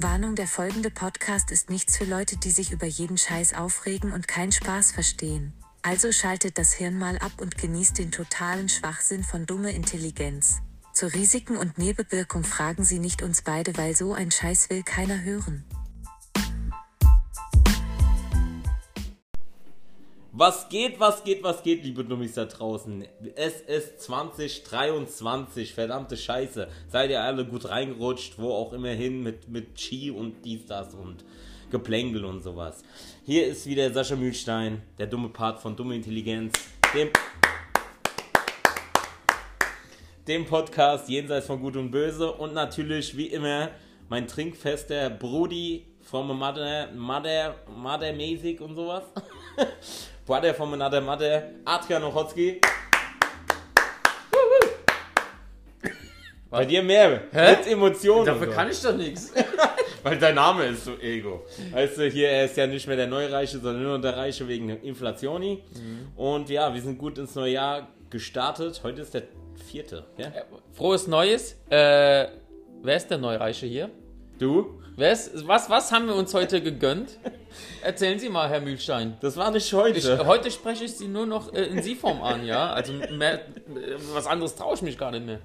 Warnung, der folgende Podcast ist nichts für Leute, die sich über jeden Scheiß aufregen und keinen Spaß verstehen. Also schaltet das Hirn mal ab und genießt den totalen Schwachsinn von dumme Intelligenz. Zu Risiken und Nebenwirkung fragen Sie nicht uns beide, weil so ein Scheiß will keiner hören. Was geht, was geht, was geht, liebe Dummies da draußen? Es ist 2023, verdammte Scheiße. Seid ihr alle gut reingerutscht, wo auch immer hin, mit, mit Chi und dies, das und Geplänkel und sowas. Hier ist wieder Sascha Mühlstein, der dumme Part von Dumme Intelligenz, dem, dem Podcast Jenseits von Gut und Böse und natürlich, wie immer, mein trinkfester Brudi vom Mother, Mother, Mother mäßig und sowas. Brother from another mother, Adrian Ochotski. Bei dir mehr. Hä? Mit Emotionen. Dafür so. kann ich doch nichts. Weil dein Name ist so Ego. Weißt du, hier, er ist ja nicht mehr der Neureiche, sondern nur der Reiche wegen Inflationi. Und ja, wir sind gut ins neue Jahr gestartet. Heute ist der vierte. Ja? Frohes Neues. Äh, wer ist der Neureiche hier? Du? Ist, was, was haben wir uns heute gegönnt? Erzählen Sie mal, Herr Mühlstein. Das war nicht heute. Ich, heute spreche ich Sie nur noch äh, in Sie-Form an, ja? Also mehr, äh, was anderes traue ich mich gar nicht mehr.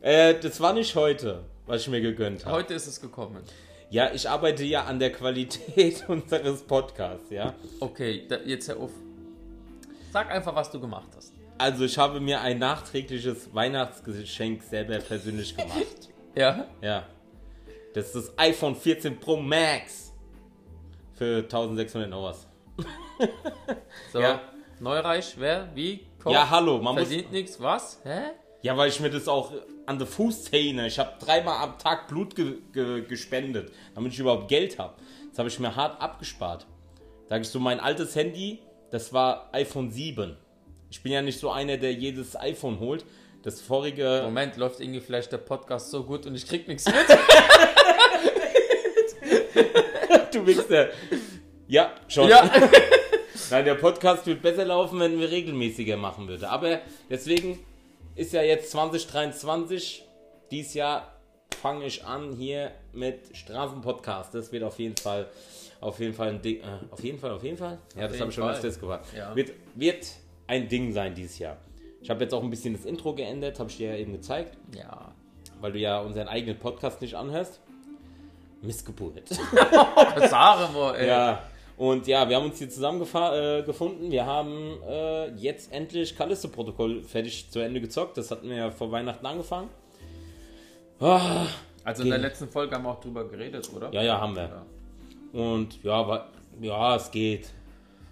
äh, das war nicht heute, was ich mir gegönnt habe. Heute ist es gekommen. Ja, ich arbeite ja an der Qualität unseres Podcasts, ja. Okay, da, jetzt hör auf. Sag einfach, was du gemacht hast. Also ich habe mir ein nachträgliches Weihnachtsgeschenk selber persönlich gemacht. Ja? Ja. Das ist das iPhone 14 Pro Max. Für 1600 Euro. So, Ja. Neureich, wer, wie, kommt, Ja, hallo, man muss. verdient nichts, was? Hä? Ja, weil ich mir das auch an der Fußzähne. Ich habe dreimal am Tag Blut ge ge gespendet, damit ich überhaupt Geld habe. Das habe ich mir hart abgespart. Sag ich so, mein altes Handy, das war iPhone 7. Ich bin ja nicht so einer, der jedes iPhone holt. Das vorige. Moment, läuft irgendwie vielleicht der Podcast so gut und ich krieg nichts mit? du Wichser. Ja, schon. ja. Nein, der Podcast wird besser laufen, wenn wir regelmäßiger machen würden. Aber deswegen ist ja jetzt 2023. Dies Jahr fange ich an hier mit Straßenpodcast. Das wird auf jeden Fall, auf jeden Fall ein Ding. Äh, auf jeden Fall, auf jeden Fall. Ja, das jeden habe ich schon Fall. öfters gemacht. Ja. Wird, wird ein Ding sein dieses Jahr. Ich habe jetzt auch ein bisschen das Intro geändert, habe ich dir ja eben gezeigt, ja. weil du ja unseren eigenen Podcast nicht anhörst. Missgeburt. Mal, ey. Ja, und ja, wir haben uns hier zusammengefunden. Äh, gefunden. wir haben äh, jetzt endlich Callisto-Protokoll fertig zu Ende gezockt. Das hatten wir ja vor Weihnachten angefangen. Ah, Also in der letzten Folge haben wir auch drüber geredet, oder? ja, ja, haben wir. Ja. Und ja, war, ja, es geht.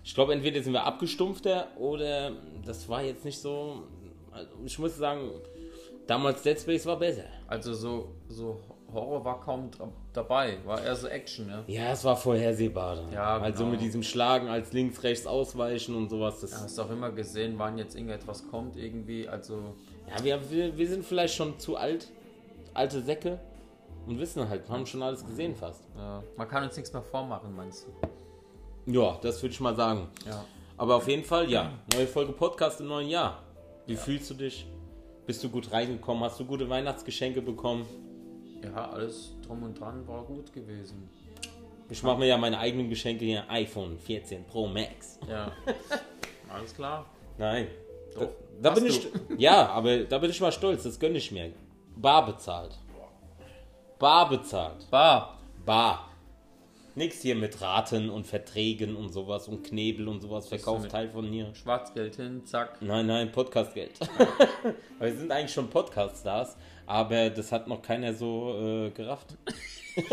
Ich glaube, entweder sind wir abgestumpfter oder das war jetzt nicht so. Also ich muss sagen, damals Dead Space war besser. Also so, so Horror war kaum dabei, war eher so Action, ja. Ja, es war vorhersehbar. Dann. Ja, Also genau. mit diesem Schlagen als links, rechts ausweichen und sowas. Das, Hast du auch immer gesehen, wann jetzt irgendetwas kommt irgendwie, also Ja, wir, wir, wir sind vielleicht schon zu alt, alte Säcke und wissen halt, haben schon alles gesehen fast. ja, man kann uns nichts mehr vormachen, meinst du? Ja, das würde ich mal sagen. Ja. Aber auf jeden Fall, ja, neue Folge Podcast im neuen Jahr. Wie fühlst du dich? Bist du gut reingekommen? Hast du gute Weihnachtsgeschenke bekommen? Ja, alles drum und dran war gut gewesen. Ich mache mir ja meine eigenen Geschenke hier. iPhone 14 Pro Max. Ja. Alles klar. Nein. Doch. Da, da bin ich. Ja, aber da bin ich mal stolz. Das gönne ich mir. Bar bezahlt. Bar bezahlt. Bar. Bar. Nix hier mit Raten und Verträgen und sowas und Knebel und sowas. Verkaufsteil von mir. Schwarzgeld hin, zack. Nein, nein, Podcastgeld. wir sind eigentlich schon Podcast-Stars, aber das hat noch keiner so äh, gerafft.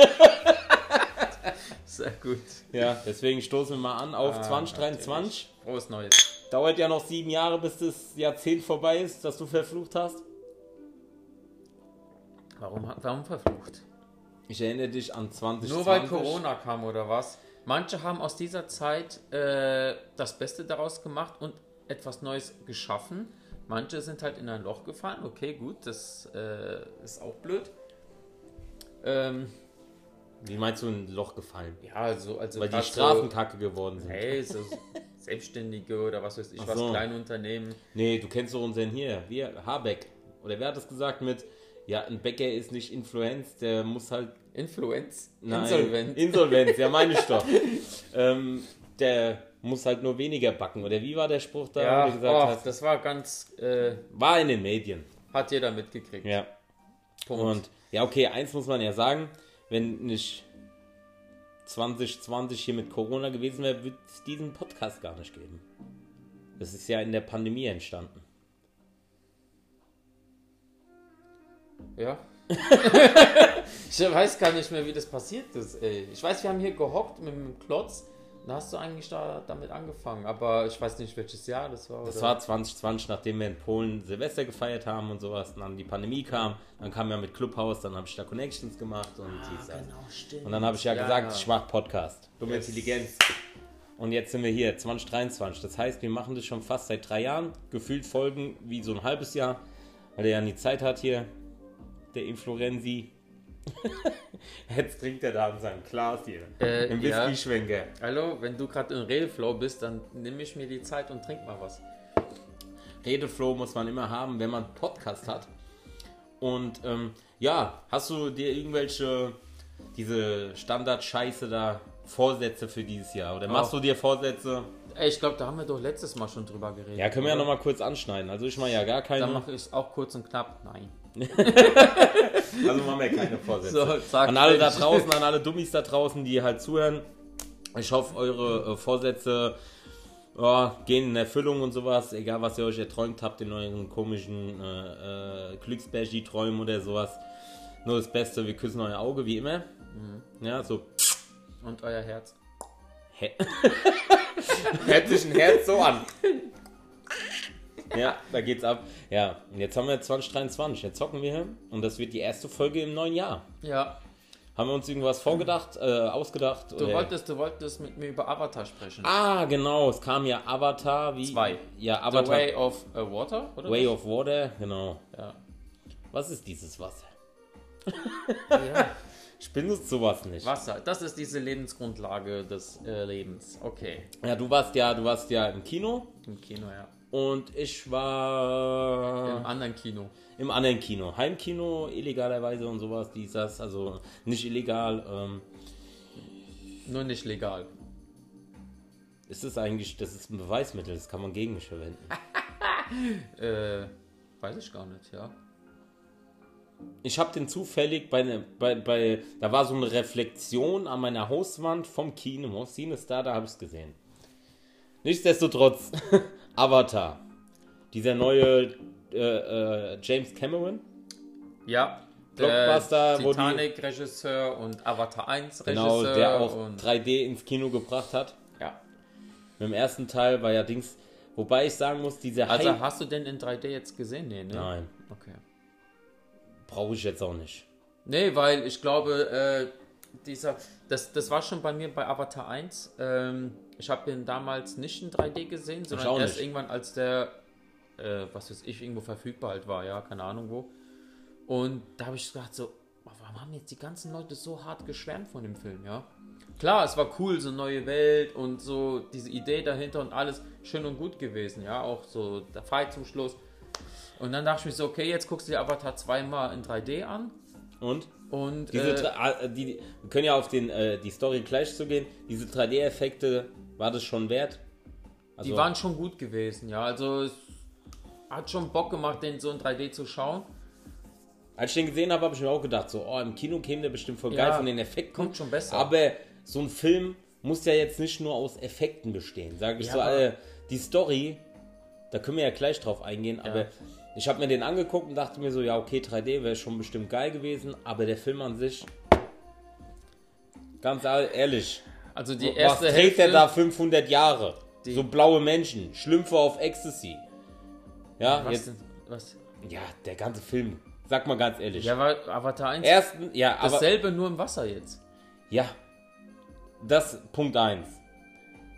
Sehr gut. Ja, deswegen stoßen wir mal an auf Ah, 2023. Frohes Neues. Dauert ja noch sieben Jahre, bis das Jahrzehnt vorbei ist, das du verflucht hast. Warum, warum verflucht? Ich erinnere dich an 2020. Nur weil Corona kam oder was? Manche haben aus dieser Zeit äh, das Beste daraus gemacht und etwas Neues geschaffen. Manche sind halt in ein Loch gefallen. Okay, gut, das äh, ist auch blöd. Ähm, Wie meinst du ein Loch gefallen? ja, also, also Weil die Strafen kacke geworden So, sind. hey, so Selbstständige oder was weiß ich, Ach was so. kleine Unternehmen. Nee, du kennst doch unseren hier, wir, Habeck. Oder wer hat das gesagt mit, ja, ein Bäcker ist nicht Influenz, der muss halt Influenz? Nein, Insolvent. Insolvenz, ja meine ich doch. ähm, der muss halt nur weniger backen. Oder wie war der Spruch da, ja, gesagt oh, hast? das war ganz, äh, War in den Medien. hat jeder mitgekriegt. Ja. Punkt. Und ja, okay, eins muss man ja sagen, wenn nicht 2020 hier mit Corona gewesen wäre, würde es diesen Podcast gar nicht geben. Das ist ja in der Pandemie entstanden. Ja. ich weiß gar nicht mehr, wie das passiert ist, ey. Ich weiß, wir haben hier gehockt mit dem Klotz. Da hast du eigentlich da damit angefangen, aber ich weiß nicht, welches Jahr das war. Das oder? war 2020, nachdem wir in Polen Silvester gefeiert haben und sowas, und dann die Pandemie kam, dann kam ja mit Clubhouse, dann habe ich da Connections gemacht und dies, das. genau, stimmt. Und dann habe ich ja, Ja, gesagt, ja. ich mache Podcast. Dumme Yes. Intelligenz. Und jetzt sind wir hier, 2023. Das heißt, wir machen das schon fast seit drei Jahren. Gefühlt Folgen wie so ein halbes Jahr, weil er ja nie Zeit hat hier. Der Influenzi. jetzt trinkt er da in seinem Glas hier. Äh, Im ja. Whisky-Schwenker. Hallo, wenn du gerade in Redeflow bist, dann nehme ich mir die Zeit und trink mal was. Redeflow muss man immer haben, wenn man einen Podcast hat. Und ähm, ja, hast du dir irgendwelche, diese Standard-Scheiße da, Vorsätze für dieses Jahr? Oder machst Oh. du dir Vorsätze? Ey, ich glaube, da haben wir doch letztes Mal schon drüber geredet. Ja, können wir ja oder? nochmal kurz anschneiden. Also ich mache ja gar keine. Dann mache ich es auch kurz und knapp. Nein. also machen wir keine Vorsätze. So, an alle da draußen, an alle Dummies da draußen, die halt zuhören. Ich hoffe, eure äh, Vorsätze ja, gehen in Erfüllung und sowas. Egal, was ihr euch erträumt habt in euren komischen äh, äh, Glücksbärgi-Träumen oder sowas. Nur das Beste, wir küssen euer Auge, wie immer. Mhm. Ja, so. Und euer Herz. Hä? Hört sich ein Herz so an. Ja, da geht's ab. Ja, und jetzt haben wir 2023. Jetzt zocken wir hier. Und das wird die erste Folge im neuen Jahr. Ja, Haben wir uns irgendwas vorgedacht, äh, ausgedacht? du oder? wolltest, du wolltest mit mir über Avatar sprechen. Ah, genau, es kam ja Avatar wie. Zwei. Ja, The Avatar. Way of uh, Water, oder? Way was? of Water, genau. Ja. Was ist dieses Wasser? ja. Benutze sowas nicht. Wasser, das ist diese Lebensgrundlage des äh, Lebens. Okay. Ja, du warst ja, du warst ja im Kino Im Kino, ja. Und ich war Im anderen Kino. im anderen Kino. Heimkino, illegalerweise und sowas, dies, das, also nicht illegal. Ähm, Nur nicht legal. ist es eigentlich, das ist ein Beweismittel, das kann man gegen mich verwenden. Äh, weiß ich gar nicht, ja. Ich habe den zufällig bei, ne, bei, bei, da war so eine Reflexion an meiner Hauswand vom Kino. Cine ist da, da habe ich es gesehen. Nichtsdestotrotz, Avatar. Dieser neue äh, äh, James Cameron. Ja. Blockbuster, die- Titanic-Regisseur und Avatar 1 Regisseur. Genau, der auch und, 3D ins Kino gebracht hat. ja. Mit dem ersten Teil war ja Dings. Wobei ich sagen muss, dieser Also Hype. hast du den in 3D jetzt gesehen? Nee, ne? Nein, Okay. brauche ich jetzt auch nicht. Nee, weil ich glaube, äh, dieser, das, das war schon bei mir bei Avatar 1. Ähm, ich habe den damals nicht in 3D gesehen, sondern erst nicht. irgendwann, als der, äh, was weiß ich, irgendwo verfügbar halt war, ja, keine Ahnung wo. Und da habe ich gedacht, so, warum haben jetzt die ganzen Leute so hart geschwärmt von dem Film, ja? Klar, es war cool, so neue Welt und so diese Idee dahinter und alles schön und gut gewesen, ja, auch so der Fight zum Schluss. Und dann dachte ich mir so, okay, jetzt guckst du dir Avatar zweimal in 3D an Und? und Diese, äh, äh, die, wir können ja auf den, äh, die Story gleich zu gehen. Diese 3D-Effekte, war das schon wert? Also, die waren schon gut gewesen, ja. Also es hat schon Bock gemacht, den so in 3D zu schauen. als ich den gesehen habe, habe ich mir auch gedacht, so, oh, im Kino käme der bestimmt voll Ja, geil von den Effekten. kommt schon besser. Aber so ein Film muss ja jetzt nicht nur aus Effekten bestehen, sage ich Ja, so. Alle, die Story, da können wir ja gleich drauf eingehen, aber ich habe mir den angeguckt und dachte mir so, ja, okay, 3D wäre schon bestimmt geil gewesen, aber der Film an sich, ganz ehrlich, Also die Was erste trägt Hälfte, er da 500 Jahre? So blaue Menschen, Schlümpfe auf Ecstasy. Ja, Was jetzt, denn? Was? ja, der ganze Film. Sag mal ganz ehrlich. Ja, war Avatar 1 Ersten, ja, aber, dasselbe nur im Wasser jetzt. ja, das Punkt 1.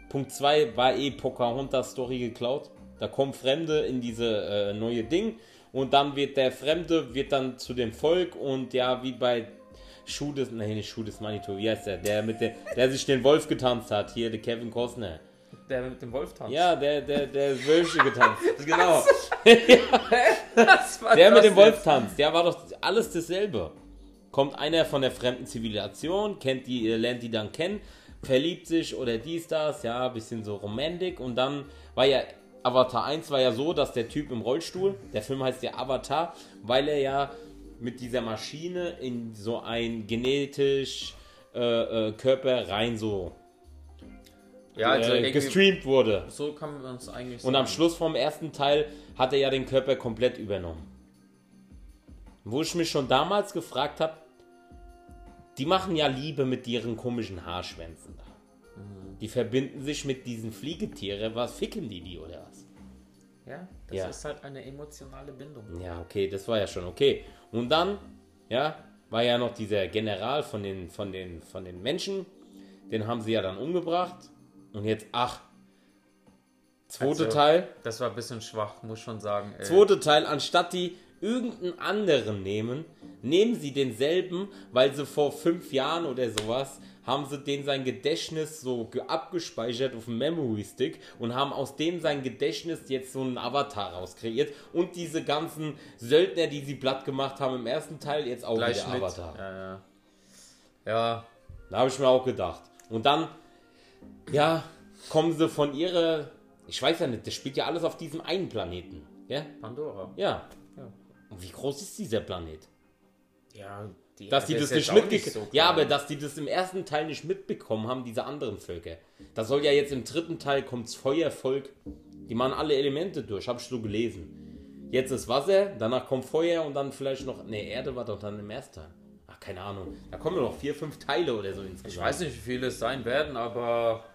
Punkt 2 war eh Pocahontas Story geklaut. Da kommen Fremde in diese äh, neue Ding und dann wird der Fremde wird dann zu dem Volk und ja, wie bei Schuh des, nicht Schuh des Manitou, wie heißt der? Der mit der, der sich den Wolf getanzt hat, hier, der Kevin Costner. Der mit dem Wolf tanzt. Ja, der, der, der Wölfchen getanzt. genau. war Der mit dem Wolf tanzt. Ja, war doch alles dasselbe. kommt einer von der fremden Zivilisation, kennt die, äh, lernt die dann kennen, verliebt sich oder dies, das, ja, bisschen so romantik und dann war ja Avatar 1 war ja so, dass der Typ im Rollstuhl, der Film heißt ja Avatar, weil er ja mit dieser Maschine in so ein genetisch äh, äh, Körper rein so Ja, also äh, gestreamt wurde. so kann man es eigentlich Und am Schluss vom ersten Teil hat er ja den Körper komplett übernommen. Wo ich mich schon damals gefragt habe, die machen ja Liebe mit ihren komischen Haarschwänzen da. Die verbinden sich mit diesen Fliegetieren. Was ficken die die oder was? Ja, das Ja. ist halt eine emotionale Bindung. Ja, okay, das war ja schon okay. Und dann, ja, war ja noch dieser General von den, von den, von den Menschen. Den haben sie ja dann umgebracht. Und jetzt, ach, zweite Also, Teil. Das war ein bisschen schwach, muss schon sagen. Äh, Zweite Teil, anstatt die irgendeinen anderen nehmen, nehmen sie denselben, weil sie vor fünf Jahren oder sowas haben sie den sein Gedächtnis so ge- abgespeichert auf dem Memory Stick und haben aus dem sein Gedächtnis jetzt so einen Avatar rauskreiert und diese ganzen Söldner, die sie platt gemacht haben im ersten Teil, jetzt auch gleich wieder mit. Avatar. Ja, ja. ja, Da habe ich mir auch gedacht. Und dann, ja, kommen sie von ihrer, ich weiß ja nicht, das spielt ja alles auf diesem einen Planeten. Ja? Pandora. Ja. Wie groß ist dieser Planet? Ja, die Dass die das nicht mitbekommen so Ja, aber dass die das im ersten Teil nicht mitbekommen haben, diese anderen Völker. Das soll ja jetzt im dritten Teil kommt's Feuervolk. Die machen alle Elemente durch, habe ich so gelesen. Jetzt ist Wasser, danach kommt Feuer und dann vielleicht noch. Ne, Erde war doch dann im ersten Teil. Ach, keine Ahnung. Da kommen noch vier, fünf Teile oder so insgesamt. Ich weiß nicht, wie viele es sein werden, aber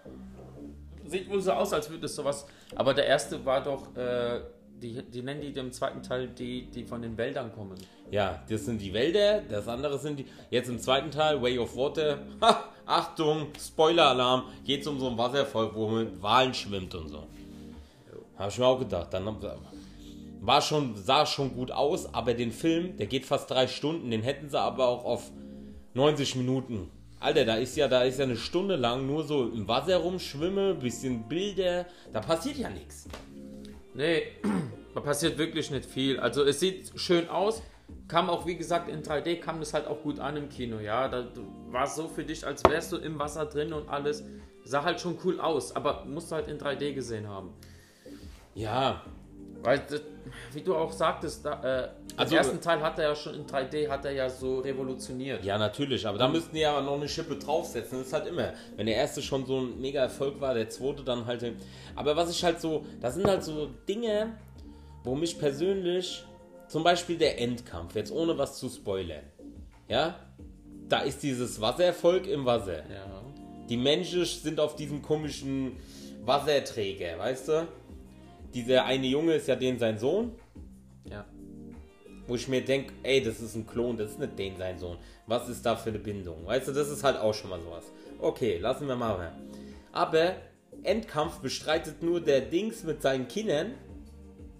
sieht wohl so aus, als würde es sowas. Aber der erste war doch, äh, die, die nennen die im zweiten Teil, die, die von den Wäldern kommen. Ja, das sind die Wälder, das andere sind die. Jetzt im zweiten Teil, Way of Water. Ha, Achtung, Spoiler-Alarm. Geht um so ein Wasservolk, wo man mit Walen schwimmt und so. Habe ich mir auch gedacht. Dann war schon, sah schon gut aus, aber den Film, der geht fast drei Stunden, den hätten sie aber auch auf 90 Minuten. Alter, da ist ja, da ist ja eine Stunde lang nur so im Wasser rumschwimme, bisschen Bilder, da passiert ja nichts. Nee, da passiert wirklich nicht viel. Also es sieht schön aus. Kam auch, wie gesagt, in 3D kam das halt auch gut an im Kino, ja. Da war es so für dich, als wärst du im Wasser drin und alles. Sah halt schon cool aus, aber musst du halt in 3D gesehen haben. Ja, Weil, das, wie du auch sagtest, da, äh, Also- den ersten Teil hat er ja schon in 3D, hat er ja so revolutioniert. Ja, natürlich, aber da müssten die ja noch eine Schippe draufsetzen. Das ist halt immer. Wenn der erste schon so ein mega Erfolg war, der zweite dann halt. Aber was ich halt so, das sind halt so Dinge, wo mich persönlich, zum Beispiel der Endkampf, jetzt ohne was zu spoilern, ja, da ist dieses Wasservolk im Wasser. Ja. Die Menschen sind auf diesem komischen Wasserträger, weißt du? Dieser eine Junge ist ja den sein Sohn. Ja. Wo ich mir denke, ey, das ist ein Klon, das ist nicht den sein Sohn. Was ist da für eine Bindung? Weißt du, das ist halt auch schon mal sowas. Okay, lassen wir mal. Aber Endkampf bestreitet nur der Dings mit seinen Kindern.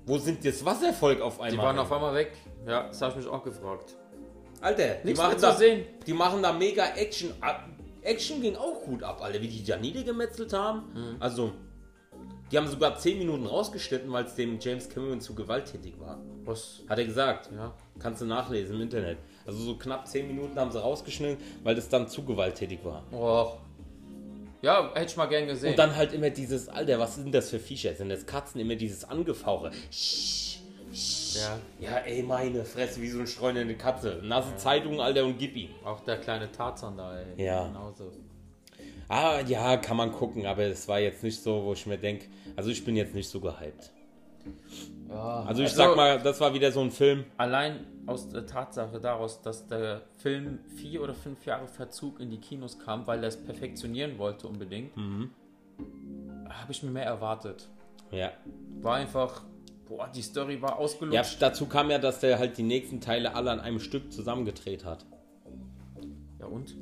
Wo sind das Wasservolk auf Die einmal? waren auf einmal weg. Ja, das habe ich mich auch gefragt. Alter, die Nichts machen, da, sehen. die machen da mega Action. ab. Action ging auch gut ab, Alter, wie die Janine gemetzelt haben. Mhm. Also, die haben sogar 10 Minuten rausgeschnitten, weil es dem James Cameron zu gewalttätig war. Was? Hat er gesagt. Ja. Kannst du nachlesen im Internet. Also so knapp 10 Minuten haben sie rausgeschnitten, weil das dann zu gewalttätig war. Och. Ja, hätte ich mal gern gesehen. Und dann halt immer dieses, Alter, was sind das für Viecher? Sind das Katzen? Immer dieses Angefauche. Ja. Ja, ey, meine Fresse, wie so eine streunende Katze. Nasse Zeitung, Alter, und gib ihm. Auch der kleine Tarzan da, ey. Ja. Genauso. Ah, ja, kann man gucken, aber es war jetzt nicht so, wo ich mir denke, also ich bin jetzt nicht so gehypt. Ja. Also ich sag mal, das war wieder so ein Film. Allein aus der Tatsache daraus, dass der Film vier oder fünf Jahre Verzug in die Kinos kam, weil er es perfektionieren wollte unbedingt, Mhm. habe ich mir mehr erwartet. Ja. War einfach, boah, die Story war Ja, ausgelutscht. dazu kam ja, dass der halt die nächsten Teile alle an einem Stück zusammengedreht hat. Ja, und?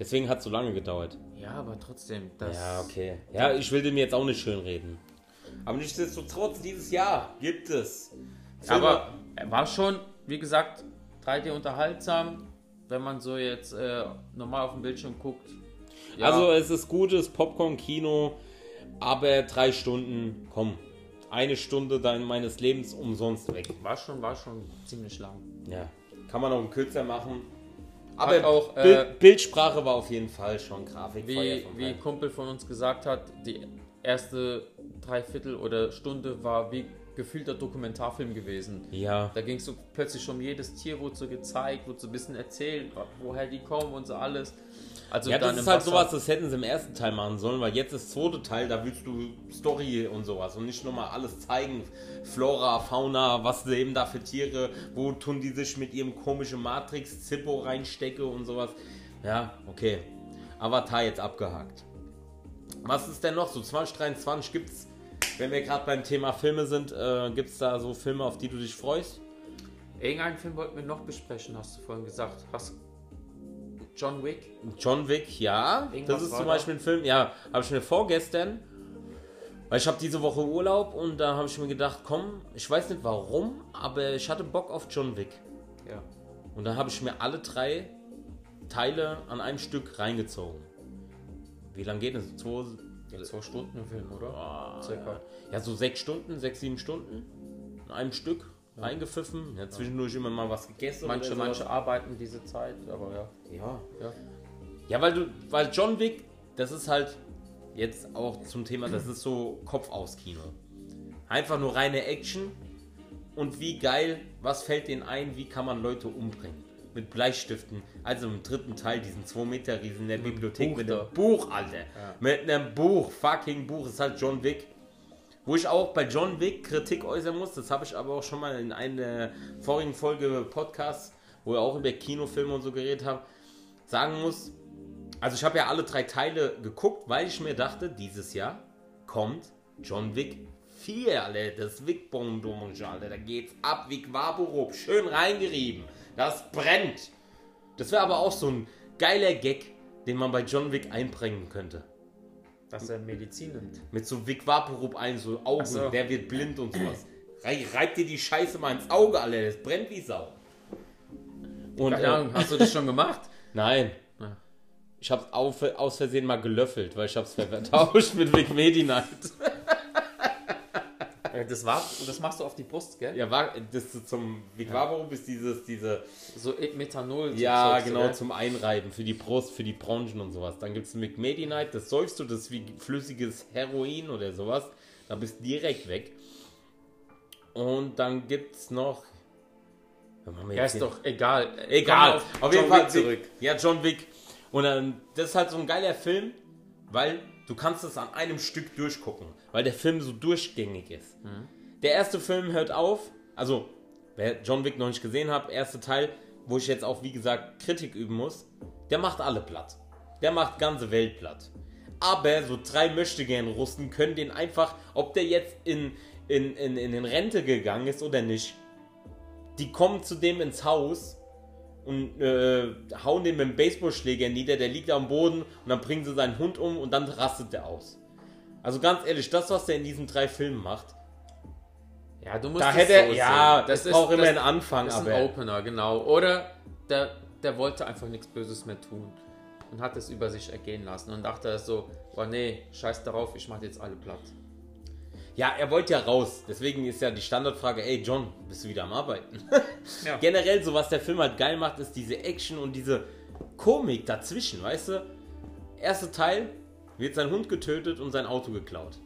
Deswegen hat es so lange gedauert. Ja, aber trotzdem. Ja, okay. Ja, ich will dem jetzt auch nicht schönreden. Aber nichtsdestotrotz, dieses Jahr gibt es. Aber er war schon, wie gesagt, 3D unterhaltsam, wenn man so jetzt äh, normal auf dem Bildschirm guckt. Ja, Also es ist gutes Popcorn-Kino, aber drei Stunden, komm, eine Stunde dein, meines Lebens umsonst weg. war schon, war schon ziemlich lang. Ja, Kann man auch kürzer machen. Aber auch, äh, Bild, Bildsprache war auf jeden Fall schon Grafik. Wie, wie ein Kumpel von uns gesagt hat, die erste Dreiviertel oder Stunde war wie gefühlter Dokumentarfilm gewesen. Ja. Da ging es so plötzlich um jedes Tier, wurde so gezeigt, wurde so ein bisschen erzählt, woher die kommen und so alles. Also Ja, das ist halt Wasser- sowas, das hätten sie im ersten Teil machen sollen, weil jetzt das zweite Teil, da willst du Story und sowas und nicht nochmal alles zeigen. Flora, Fauna, was sie eben da für Tiere, wo tun die sich mit ihrem komischen Matrix-Zippo reinstecke und sowas. Ja, okay. Avatar jetzt abgehakt. Was ist denn noch so? 2023 gibt's, wenn wir gerade beim Thema Filme sind, äh, gibt's da so Filme, auf die du dich freust? Irgendeinen Film wollten wir noch besprechen, hast du vorhin gesagt. Hast John Wick? John Wick, ja. Irgendwas das ist zum? Beispiel ein Film, ja, habe ich mir vorgestern, weil ich habe diese Woche Urlaub und da habe ich mir gedacht, komm, ich weiß nicht warum, aber ich hatte Bock auf John Wick. Ja. Und dann habe ich mir alle drei Teile an einem Stück reingezogen. Wie lange geht es? Zwei, Zwei Stunden Film, oder? Ah, Circa. ja, so sechs Stunden, sechs, sieben Stunden in einem Stück reingepfiffen. Ja, zwischendurch immer mal was gegessen. Manche, manche arbeiten diese Zeit, aber ja. Ja. ja. Ja, weil du, weil John Wick, das ist halt jetzt auch zum Thema, das ist so Kopf aus Kino. Einfach nur reine Action und wie geil, was fällt denen ein, wie kann man Leute umbringen? Mit Bleistiften. Also im dritten Teil, diesen 2 Meter Riesen in der Bibliothek Buch mit einem Buch, Alter. Mit einem Buch, fucking Buch, ist halt John Wick. Wo ich auch bei John Wick Kritik äußern muss, das habe ich aber auch schon mal in einer vorigen Folge Podcast, wo wir auch über Kinofilme und so geredet haben, sagen muss, also ich habe ja alle drei Teile geguckt, weil ich mir dachte, dieses Jahr kommt John Wick 4, Alter, das Wick Bondage, Alter, da geht's ab, Wick Waborup, schön reingerieben, das brennt. Das wäre aber auch so ein geiler Gag, den man bei John Wick einbringen könnte. Dass er Medizin nimmt. Mit so Vic Vaporub ein, so Augen, so. der wird blind und sowas. Rei- Reibt dir die Scheiße mal ins Auge, Alter, das brennt wie Sau. Und, Keine äh, hast du das schon gemacht? Nein. Ja. Ich hab's auf, aus Versehen mal gelöffelt, weil ich hab's vertauscht mit Vic Medi Night. Äh, Das war, das machst du auf die Brust, gell? Ja, war, das ist zum Vic Vaporub ist dieses, diese, So Methanol. ja, du, genau, gell? zum Einreiben, für die Brust, für die Bronchen und sowas. Dann gibt's Vic Medi Night, das säufst du, das ist wie flüssiges Heroin oder sowas. Da bist du direkt weg. Und dann gibt's noch, Ja, ist doch egal. Egal, wir auf, jeden John Fall Wick zurück. Ja, John Wick. Und dann, das ist halt so ein geiler Film, weil du kannst es an einem Stück durchgucken, weil der Film so durchgängig ist. Der erste Film hört auf, also wer John Wick noch nicht gesehen hat, erster Teil, wo ich jetzt auch wie gesagt Kritik üben muss, der macht alle platt. Der macht ganze Welt platt. Aber so drei möchtegern Russen können den einfach, ob der jetzt in, in, in, in Rente gegangen ist oder nicht, die kommen zu dem ins Haus und äh, hauen den mit dem Baseballschläger nieder, der liegt am Boden und dann bringen sie seinen Hund um und dann rastet der aus. Also ganz ehrlich, das, was der in diesen drei Filmen macht, Ja, du musst da hätte er, so ja, das ist auch immer ein Anfang, Das ist aber ein Opener, genau. Oder der, der wollte einfach nichts Böses mehr tun und hat es über sich ergehen lassen und dachte so, oh nee, scheiß darauf, ich mach jetzt alle platt. Ja, er wollte ja raus. Deswegen ist ja die Standardfrage, ey John, bist du wieder am Arbeiten? Ja. Generell, so was der Film halt geil macht, ist diese Action und diese Komik dazwischen, weißt du? Erster Teil wird sein Hund getötet und sein Auto geklaut.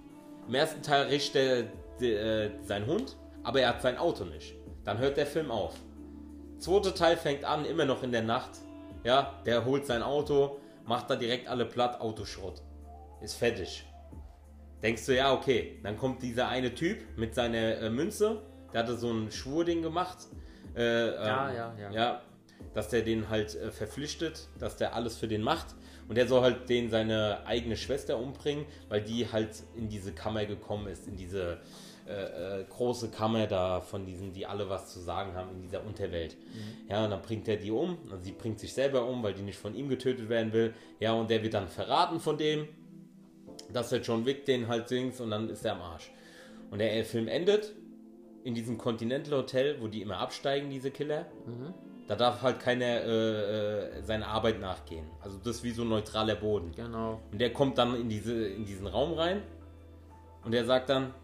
Im ersten Teil rächt er äh, seinen Hund, aber er hat sein Auto nicht. Dann hört der Film auf. Zweiter Teil fängt an, immer noch in der Nacht. Ja, der holt sein Auto, macht da direkt alle platt, Autoschrott. Ist fertig. Denkst du, ja, okay, dann kommt dieser eine Typ mit seiner äh, Münze, der hatte so ein Schwurding gemacht. Äh, ähm, Ja, ja, ja. Ja, dass der den halt äh, verpflichtet, dass der alles für den macht. Und der soll halt den seine eigene Schwester umbringen, weil die halt in diese Kammer gekommen ist, in diese äh, äh, große Kammer da von diesen, die alle was zu sagen haben in dieser Unterwelt. Ja, und dann bringt er die um, also sie bringt sich selber um, weil die nicht von ihm getötet werden will. Ja, und der wird dann verraten von dem, dass der John Wick den halt singt und dann ist er am Arsch. Und der äh, Film endet in diesem Continental Hotel, wo die immer absteigen, diese Killer. Da darf halt keiner äh, äh, seiner Arbeit nachgehen. Also das ist wie so ein neutraler Boden. Genau. Und der kommt dann in, diese, in diesen Raum rein und der sagt dann,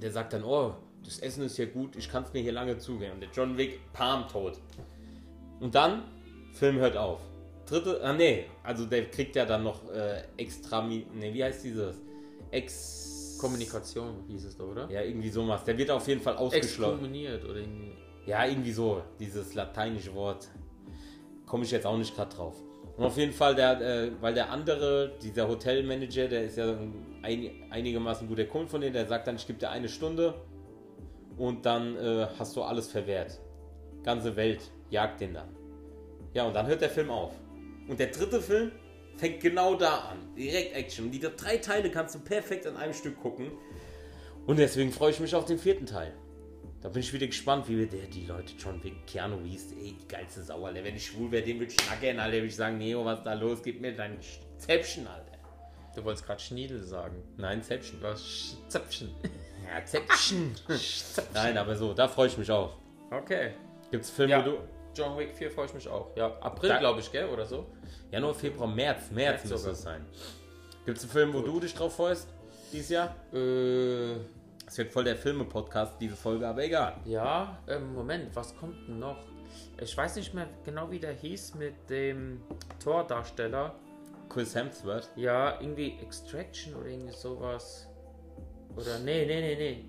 der sagt dann, oh, das Essen ist hier gut, ich kann es mir hier lange zugehen. Und der John Wick, Palm tot. Und dann, Film hört auf. Dritte, ah nee, also der kriegt ja dann noch äh, extra, nee, wie heißt dieses? Ex... Kommunikation hieß es doch, oder? Ja, irgendwie sowas. Der wird auf jeden Fall ausgeschlossen. Exkommuniert oder irgendwie. Ja, irgendwie so, dieses lateinische Wort. Komme ich jetzt auch nicht gerade drauf. Und auf jeden Fall, der, äh, weil der andere, dieser Hotelmanager, der ist ja ein, einigermaßen guter Kumpel von denen, der sagt dann, ich gebe dir eine Stunde und dann äh, hast du alles verwehrt. Ganze Welt jagt den dann. Ja, und dann hört der Film auf. Und der dritte Film fängt genau da an. Direkt Action. Die drei Teile kannst du perfekt an einem Stück gucken. Und deswegen freue ich mich auf den vierten Teil. Da bin ich wieder gespannt, wie wir der, die Leute John Wick, Keanu Reeves, ey, die geilste Sau, Alter. Wenn ich schwul wäre, den würde ich schnacken, Alter. Würde ich sagen, Neo, was da los? Gib mir dein Zäpfchen, Alter. Du wolltest gerade Schniedel sagen. Nein, Zäpfchen. Was? Zäpfchen. Ja, Zäpfchen. Nein, aber so, da freue ich mich auch. Okay. Gibt's Filme, Ja. wo du... John Wick 4 freue ich mich auch. Ja, April, glaube ich, gell? Oder so? Januar, Februar, März. März März sogar. es sein. Gibt's einen Film, wo du dich drauf freust? Dieses Jahr? Äh, Es wird voll der Filme-Podcast, diese Folge, aber egal. ja, ähm, Moment, was kommt denn noch? Ich weiß nicht mehr genau, wie der hieß mit dem Tordarsteller. Chris Hemsworth. Ja, irgendwie Extraction oder irgendwie sowas. Oder, nee, nee, nee, nee.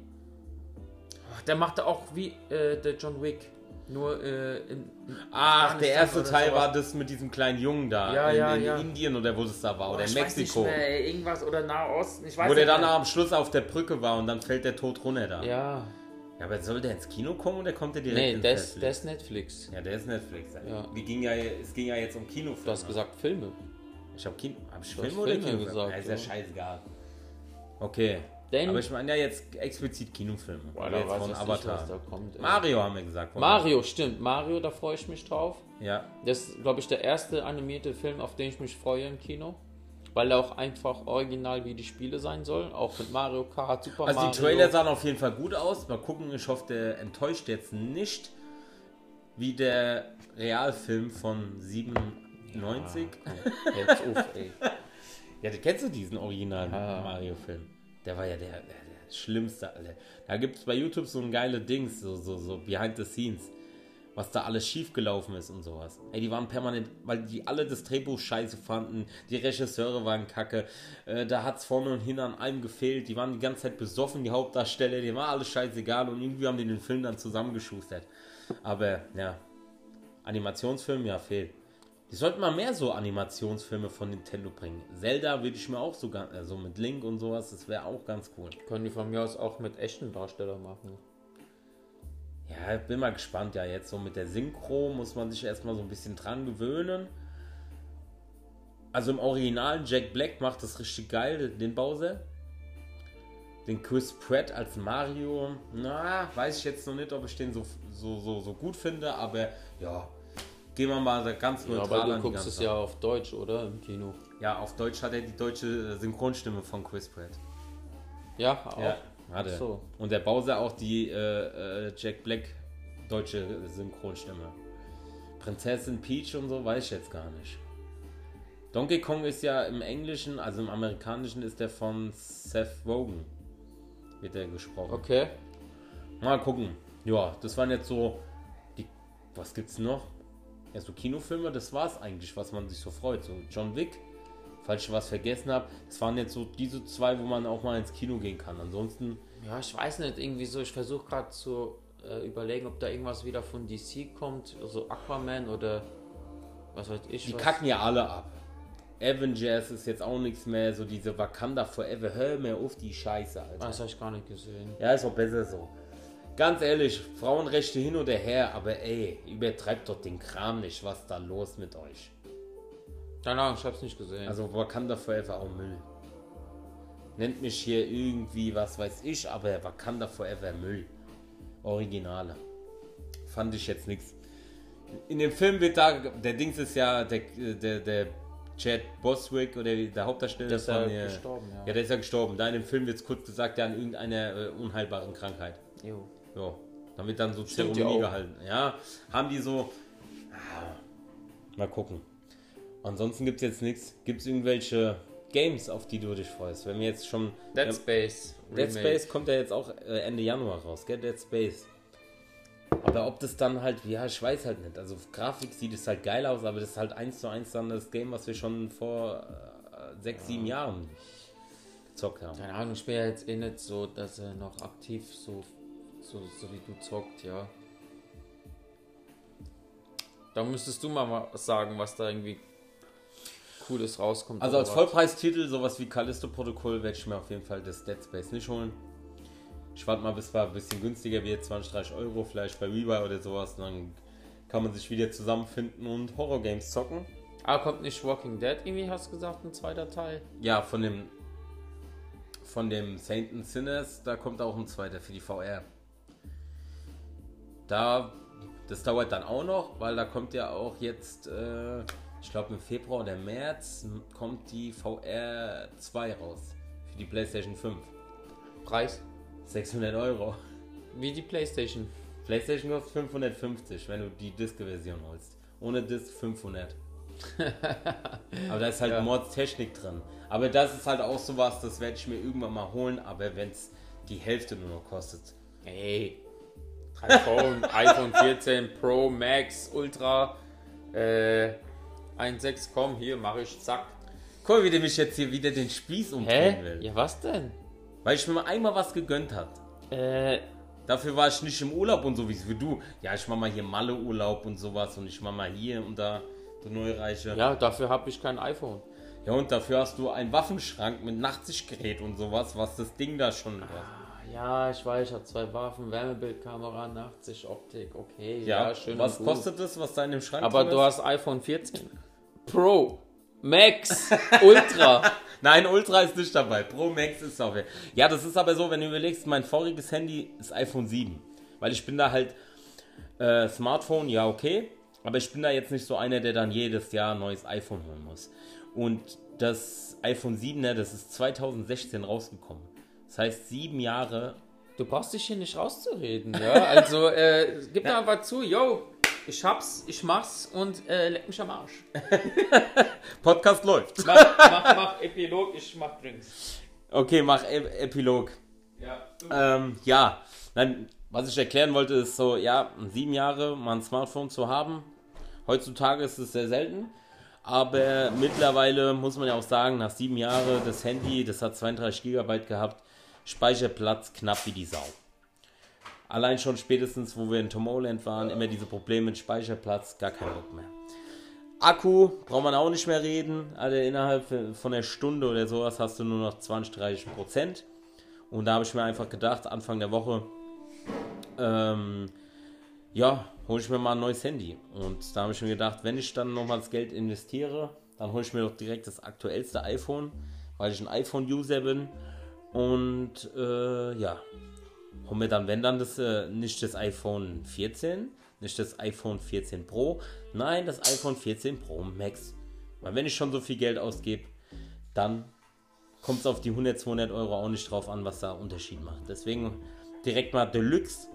Ach, Der machte auch wie äh, der John Wick. Nur äh, in, Ach, der erste Teil sowas. war das mit diesem kleinen Jungen da. Ja, in, ja, in ja. Indien oder wo das da war. Oder in Mexiko. Mehr, irgendwas oder Nahosten. Ich weiß Wo der dann am Schluss auf der Brücke war und dann fällt der tot runter da. Ja. Ja, aber soll der ins Kino kommen oder kommt der direkt Nee, ins der ist, Netflix? der ist Netflix. Ja, der ist Netflix. Ja. Wie ging ja, es ging ja jetzt um Kinofilme. Du hast gesagt Filme. Ich hab Kino. Hab ich Du hast Film oder Filme Kinofilm? gesagt, ja, ist ja ja. scheißegal. Okay. Denn- Aber ich meine ja jetzt explizit Kinofilme. Boah, jetzt von ich nicht, Avatar. was da kommt, ey. Mario haben wir gesagt. Mario, stimmt. Mario, da freue ich mich drauf. Ja. Das ist, glaube ich, der erste animierte Film, auf den ich mich freue im Kino. Weil er auch einfach original wie die Spiele sein soll. Auch mit Mario Kart, Super Also Mario. die Trailer sahen auf jeden Fall gut aus. Mal gucken, ich hoffe, der enttäuscht jetzt nicht wie der Realfilm von 97. Jetzt auf, ey. Ja, du kennst du diesen originalen Ja. Mario-Film? Der war ja der, der, der schlimmste, Alter. Da gibt es bei YouTube so ein geile Dings, so, so, so Behind the Scenes, was da alles schiefgelaufen ist und sowas. Ey, die waren permanent, weil die alle das Drehbuch scheiße fanden, die Regisseure waren kacke, äh, da es vorne und hinten an allem gefehlt, die waren die ganze Zeit besoffen, die Hauptdarsteller, die war alles scheißegal und irgendwie haben die den Film dann zusammengeschustert. Aber, ja, Animationsfilm, ja, fehlt. Die sollten mal mehr so Animationsfilme von Nintendo bringen. Zelda würde ich mir auch so, ga- also mit Link und sowas, das wäre auch ganz cool. Können die von mir aus auch mit echten Darstellern machen. Ja, bin mal gespannt, ja, jetzt so mit der Synchro muss man sich erstmal so ein bisschen dran gewöhnen. Also im Original, Jack Black macht das richtig geil, den Bowser. Den Chris Pratt als Mario, na, weiß ich jetzt noch nicht, ob ich den so, so, so, so gut finde, aber ja, gehen wir mal ganz Ja, neutral aber an du guckst es ja auf Deutsch, oder? Im Kino. Ja, auf Deutsch hat er die deutsche Synchronstimme von Chris Pratt. Ja, auch. Ja, hat er. So. Und der Bowser auch die äh, äh, Jack Black deutsche Synchronstimme. Prinzessin Peach und so weiß ich jetzt gar nicht. Donkey Kong ist ja im Englischen, also im Amerikanischen ist der von Seth Rogen. Wird der gesprochen. Okay. Mal gucken. Ja, das waren jetzt so die. Was gibt's noch? Ja, so Kinofilme, das war's eigentlich, was man sich so freut. So John Wick, falls ich was vergessen habe. Das waren jetzt so diese zwei, wo man auch mal ins Kino gehen kann. Ansonsten, Ja, ich weiß nicht, irgendwie so, ich versuche gerade zu äh, überlegen, ob da irgendwas wieder von DC kommt, also Aquaman oder was weiß ich. die was. kacken ja alle ab. Avengers ist jetzt auch nichts mehr, so diese Wakanda Forever. Hör mir auf die Scheiße, Alter. Ah, Das habe ich gar nicht gesehen. Ja, ist auch besser so. Ganz ehrlich, Frauenrechte hin oder her, aber ey, übertreibt doch den Kram nicht. Was da los mit euch? Keine Ahnung, ich habe es nicht gesehen. Also Wakanda Forever auch Müll. Nennt mich hier irgendwie, was weiß ich, aber Wakanda Forever Müll. Originale. Fand ich jetzt nichts. In dem Film wird da, der Dings ist ja der, der, der Chad Boswick oder der Hauptdarsteller Der ist ja von, gestorben, ja. Ja, der ist ja gestorben. Da in dem Film wird es kurz gesagt, der an irgendeiner äh, unheilbaren Krankheit. Jo. Ja, dann wird dann so Stimmt Zeremonie ja gehalten. Ja, haben die so. Ah, Mal gucken. Ansonsten gibt es jetzt nichts. Gibt es irgendwelche Games, auf die du dich freust? Wenn wir jetzt schon. Dead Ja, Space Dead Remake. Space kommt ja jetzt auch äh, Ende Januar raus, gell? Dead Space. Aber ob das dann halt, ja, ich weiß halt nicht. Also Grafik sieht es halt geil aus, aber das ist halt eins zu eins dann das Game, was wir schon vor äh, sechs, sieben Jahren gezockt haben. Keine Ahnung, ich bin ja jetzt eh nicht so, dass er noch aktiv so, so, so wie du zockt, ja. Da müsstest du mal was sagen, was da irgendwie Cooles rauskommt. Also als. Vollpreistitel, sowas wie Callisto-Protokoll, werde ich mir auf jeden Fall das Dead Space nicht holen. Ich warte mal, bis es ein bisschen günstiger wird, 20, 30 Euro, vielleicht bei Rebuy oder sowas. Und dann kann man sich wieder zusammenfinden und Horror-Games zocken. Ah, kommt nicht Walking Dead irgendwie, hast du gesagt, ein zweiter Teil? Ja, von dem von dem Saint and Sinners, da kommt auch ein zweiter für die VR. Da, das dauert dann auch noch, weil da kommt ja auch jetzt, äh, ich glaube im Februar oder März kommt die VR 2 raus für die PlayStation 5. Preis? 600 Euro. Wie die Playstation. PlayStation kostet 550, wenn du die Disc-Version holst. Ohne Disc 500. aber da ist halt Ja. Mods-Technik drin. Aber das ist halt auch sowas, das werde ich mir irgendwann mal holen, aber wenn es die Hälfte nur noch kostet. Ey. iPhone, iPhone 14 Pro Max Ultra äh, 1.6, komm, hier mache ich, zack. Guck mal, wie der mich jetzt hier wieder den Spieß umdrehen will. Ja, was denn? Weil ich mir mal einmal was gegönnt hat. Äh, Dafür war ich nicht im Urlaub und so wie du. Ja, ich mach mal hier Malle-Urlaub und sowas und ich mach mal hier und da der Neureiche. ja, dafür habe ich kein iPhone. Ja, und dafür hast du einen Waffenschrank mit Nachtsichtgerät und sowas, was das Ding da schon. Ah, Ja, ich weiß, ich habe zwei Waffen, Wärmebildkamera, 80 Optik, okay. Ja, Ja, schön. was und gut. kostet das, was da in dem Schrank Aber du hast iPhone 14 Pro, Max, Ultra. Nein, Ultra ist nicht dabei. Pro Max ist auch. Ja, das ist aber so, wenn du überlegst, mein voriges Handy ist iPhone 7. Weil ich bin da halt äh, Smartphone, ja, okay. Aber ich bin da jetzt nicht so einer, der dann jedes Jahr ein neues iPhone holen muss. Und das iPhone 7, ne, das ist 2016 rausgekommen. Das heißt, sieben Jahre. Du brauchst dich hier nicht rauszureden, ja? Also, äh, gib mir einfach zu, yo, ich hab's, ich mach's und äh, leck mich am Arsch. Podcast läuft. Mach, mach, mach Epilog, ich mach Drinks. Okay, mach e Epilog. Ja. Ähm, ja, Nein, was ich erklären wollte, ist so, ja, sieben Jahre mal ein Smartphone zu haben. Heutzutage ist es sehr selten. Aber mittlerweile muss man ja auch sagen, nach sieben Jahren das Handy, das hat 32 GB gehabt, Speicherplatz knapp wie die Sau. Allein schon spätestens, wo wir in Tomorrowland waren, immer diese Probleme mit Speicherplatz, gar kein Bock mehr. Akku, braucht man auch nicht mehr reden. Also innerhalb von einer Stunde oder sowas hast du nur noch 20, 30 Prozent. Und da habe ich mir einfach gedacht, Anfang der Woche, ähm, ja, hole ich mir mal ein neues Handy. Und da habe ich mir gedacht, wenn ich dann nochmal das Geld investiere, dann hole ich mir doch direkt das aktuellste iPhone, weil ich ein iPhone-User bin. Und äh, ja, hole mir dann, wenn dann das, äh, nicht das iPhone 14, nicht das iPhone 14 Pro, nein, das iPhone 14 Pro Max. Weil wenn ich schon so viel Geld ausgebe, dann kommt es auf die 100, 200 Euro auch nicht drauf an, was da Unterschied macht. Deswegen direkt mal Deluxe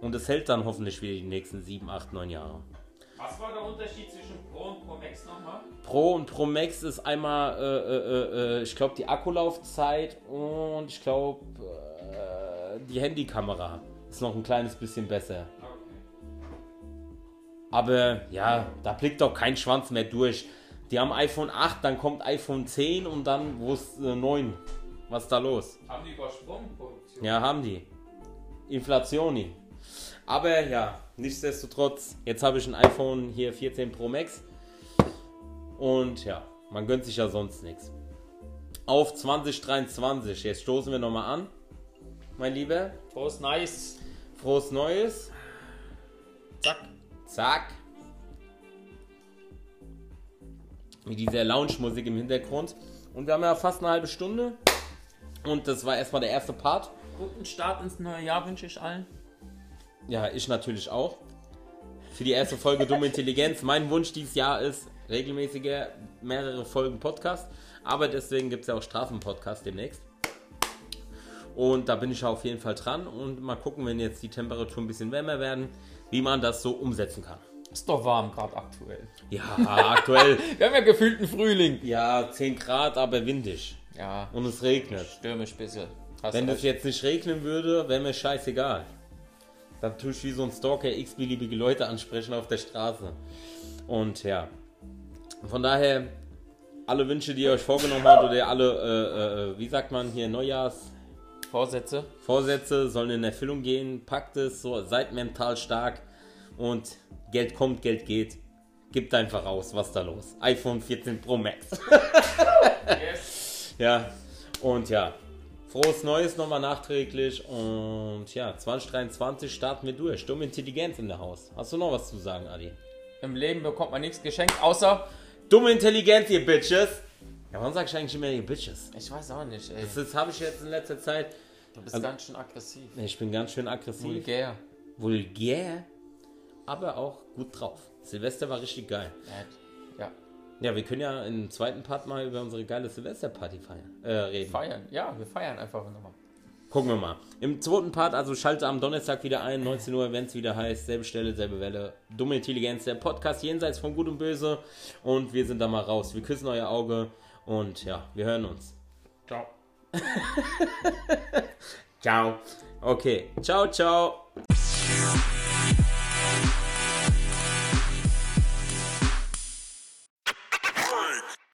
und es hält dann hoffentlich wieder die nächsten 7, 8, 9 Jahre. Was war der Unterschied zwischen Max nochmal? Pro und Pro Max ist einmal, äh, äh, äh, ich glaube, die Akkulaufzeit und ich glaube, äh, die Handykamera ist noch ein kleines bisschen besser. Aber ja, da blickt doch kein Schwanz mehr durch. Die haben iPhone 8, dann kommt iPhone 10 und dann, wo ist äh, 9? Was ist da los? Haben die übersprungen, Produktion? Ja, haben die. Inflationi. Aber ja, nichtsdestotrotz, jetzt habe ich ein iPhone hier 14 Pro Max. Und ja, man gönnt sich ja sonst nichts. Auf 2023, jetzt stoßen wir nochmal an, mein Lieber. Prost, nice. Frohes Neues. Zack. Zack. Mit dieser Lounge-Musik im Hintergrund. Und wir haben ja fast eine halbe Stunde. Und das war erstmal der erste Part. Guten Start ins neue Jahr wünsche ich allen. Ja, ich natürlich auch. Für die erste Folge Dumme Intelligenz. Mein Wunsch dieses Jahr ist regelmäßiger mehrere Folgen Podcast. Aber deswegen gibt es ja auch Strafen-Podcast demnächst. Und da bin ich auf jeden Fall dran. Und mal gucken, wenn jetzt die Temperaturen ein bisschen wärmer werden, wie man das so umsetzen kann. Ist doch warm gerade aktuell. Ja, aktuell. Wir haben ja gefühlt einen Frühling. Ja, 10 Grad, aber windig. Ja, Und es regnet. stürmisch bisschen. Hast Wenn es jetzt nicht regnen würde, wäre mir scheißegal. Dann tue ich wie so ein Stalker x-beliebige Leute ansprechen auf der Straße. Und ja. Von daher, alle Wünsche, die ihr euch vorgenommen habt, oder alle, äh, äh, wie sagt man hier, Neujahrs. Vorsätze. Vorsätze sollen in Erfüllung gehen. Packt es, so, seid mental stark und Geld kommt, Geld geht. Gibt einfach raus, was da los. iPhone 14 Pro Max. ja, und ja, frohes Neues nochmal nachträglich und ja, 2023 starten wir durch. Dumme Intelligenz in der Haus. Hast du noch was zu sagen, Adi? Im Leben bekommt man nichts geschenkt, außer. Dumme Intelligenz, ihr Bitches. Ja, warum sag ich eigentlich immer ihr Bitches? Ich weiß auch nicht, ey. Das, das habe ich jetzt in letzter Zeit. Du bist Also- ganz schön aggressiv. Ich bin ganz schön aggressiv. Vulgär. vulgär, aber auch gut drauf. Silvester war richtig geil. Ja. Ja, wir können ja im zweiten Part mal über unsere geile Silvesterparty feiern, äh, reden. Feiern. Ja, wir feiern einfach nochmal. Gucken wir mal. Im zweiten Part, also schalte am Donnerstag wieder ein, 19 Uhr, wenn es wieder heißt, selbe Stelle, selbe Welle. Dumme Intelligenz, der Podcast jenseits von Gut und Böse. Und wir sind da mal raus. Wir küssen euer Auge und ja, wir hören uns. Ciao. Ciao. Okay. Ciao, ciao.